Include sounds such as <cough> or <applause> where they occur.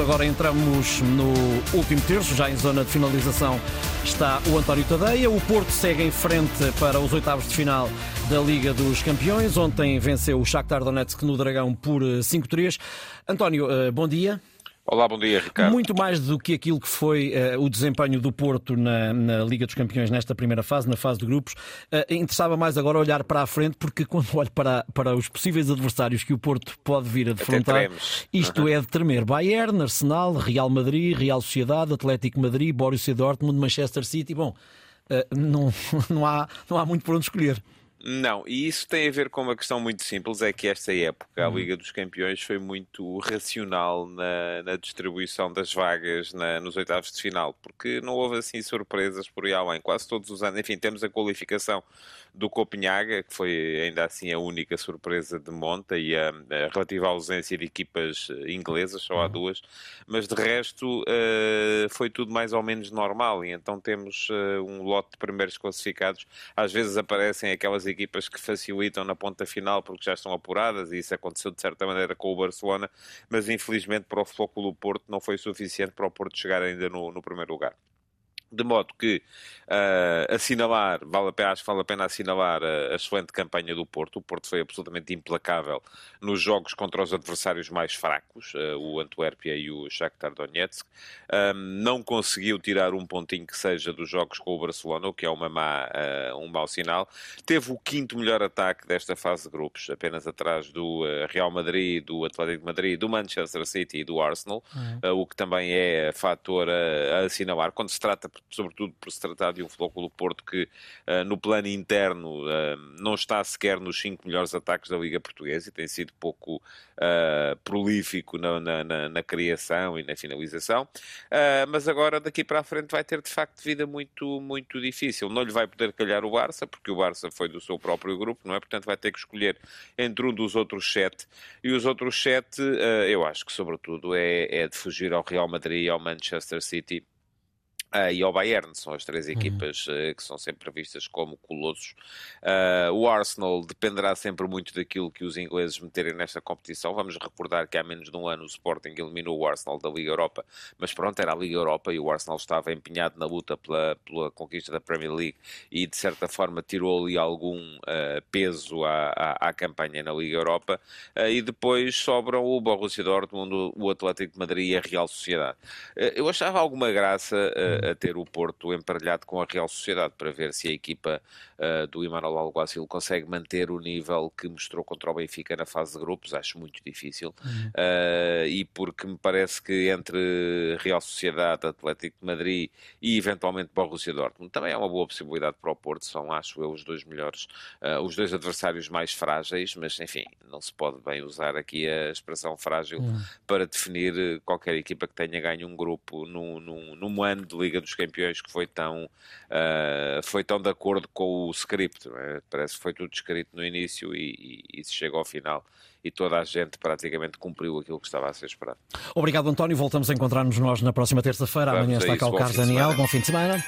Agora entramos no último terço, já em zona de finalização está o António Tadeia. O Porto segue em frente para os oitavos de final da Liga dos Campeões. Ontem venceu o Shakhtar Donetsk no Dragão por 5-3. António, eh, bom dia. Olá, bom dia, Ricardo. Muito mais do que aquilo que foi uh, o desempenho do Porto na, na, Liga dos Campeões nesta primeira fase, na fase de grupos, uh, interessava mais agora olhar para a frente, porque <laughs> quando olho para, para os possíveis adversários que o Porto pode vir a defrontar, isto uhum. é de tremer. Bayern, Arsenal, Real Madrid, Real Sociedade, Atlético Madrid, Borussia Dortmund, Manchester City. Bom, uh, não, <laughs> não, há, não há muito por onde escolher. Não, e isso tem a ver com uma questão muito simples, é que esta época a uhum. Liga dos Campeões foi muito racional na, na distribuição das vagas na, nos oitavos de final, porque não houve assim surpresas por aí além, quase todos os anos, enfim, temos a qualificação do Copenhaga, que foi ainda assim a única surpresa de monta e a, a relativa ausência de equipas inglesas, só há uhum. duas, mas de resto uh, foi tudo mais ou menos normal e então temos uh, um lote de primeiros classificados, às vezes aparecem aquelas equipas que facilitam na ponta final porque já estão apuradas, e isso aconteceu de certa maneira com o Barcelona, mas infelizmente para o Flóculo Porto não foi suficiente para o Porto chegar ainda no, no primeiro lugar. De modo que uh, assinalar, vale a pena, acho que vale a pena assinalar a, a, excelente campanha do Porto. O Porto foi absolutamente implacável nos jogos contra os adversários mais fracos, uh, o Antuérpia e o Shakhtar Donetsk. Um, não conseguiu tirar um pontinho que seja dos jogos com o Barcelona, o que é uma má, uh, um mau sinal. Teve o quinto melhor ataque desta fase de grupos, apenas atrás do Real Madrid, do Atlético de Madrid, do Manchester City e do Arsenal, uhum. o que também é fator a, a assinalar. Quando se trata sobretudo por se tratar de um Flóculo Porto que, uh, no plano interno, uh, não está sequer nos cinco melhores ataques da Liga Portuguesa e tem sido pouco uh, prolífico na, na, na, na, criação e na finalização. mas agora, daqui para a frente, vai ter de facto vida muito, muito difícil. Não lhe vai poder calhar o Barça, porque o Barça foi do seu próprio grupo, não é? Portanto, vai ter que escolher entre um dos outros sete. E os outros sete, eu acho que, sobretudo, é, é de fugir ao Real Madrid e ao Manchester City Uh, e ao Bayern, são as três uhum. equipas uh, que são sempre vistas como colossos. Uh, o Arsenal dependerá sempre muito daquilo que os ingleses meterem nesta competição. Vamos recordar que há menos de um ano o Sporting eliminou o Arsenal da Liga Europa, mas pronto, era a Liga Europa e o Arsenal estava empenhado na luta pela, pela conquista da Premier League e de certa forma tirou ali algum peso à, à, à, campanha na Liga Europa. e depois sobram o Borussia Dortmund, o Atlético de Madrid e a Real Sociedade. eu achava alguma graça a ter o Porto emparelhado com a Real Sociedade para ver se a equipa uh, do Imanol Alguacil consegue manter o nível que mostrou contra o Benfica na fase de grupos. Acho muito difícil. Uhum. Uh, e porque me parece que entre Real Sociedade, Atlético de Madrid e eventualmente Borussia Dortmund também é uma boa possibilidade para o Porto. São, acho eu, os dois melhores, uh, os dois adversários mais frágeis, mas enfim, não se pode bem usar aqui a expressão frágil uhum. para definir qualquer equipa que tenha ganho um grupo num, num, num ano de Liga dos Campeões que foi tão, uh, foi tão de acordo com o script. É? Parece que foi tudo escrito no início e, e, e se chega ao final e toda a gente praticamente cumpriu aquilo que estava a ser esperado. Obrigado, António. Voltamos a encontrar-nos nós na próxima terça-feira. Amanhã está cá o Carlos Daniel. Bom fim de semana.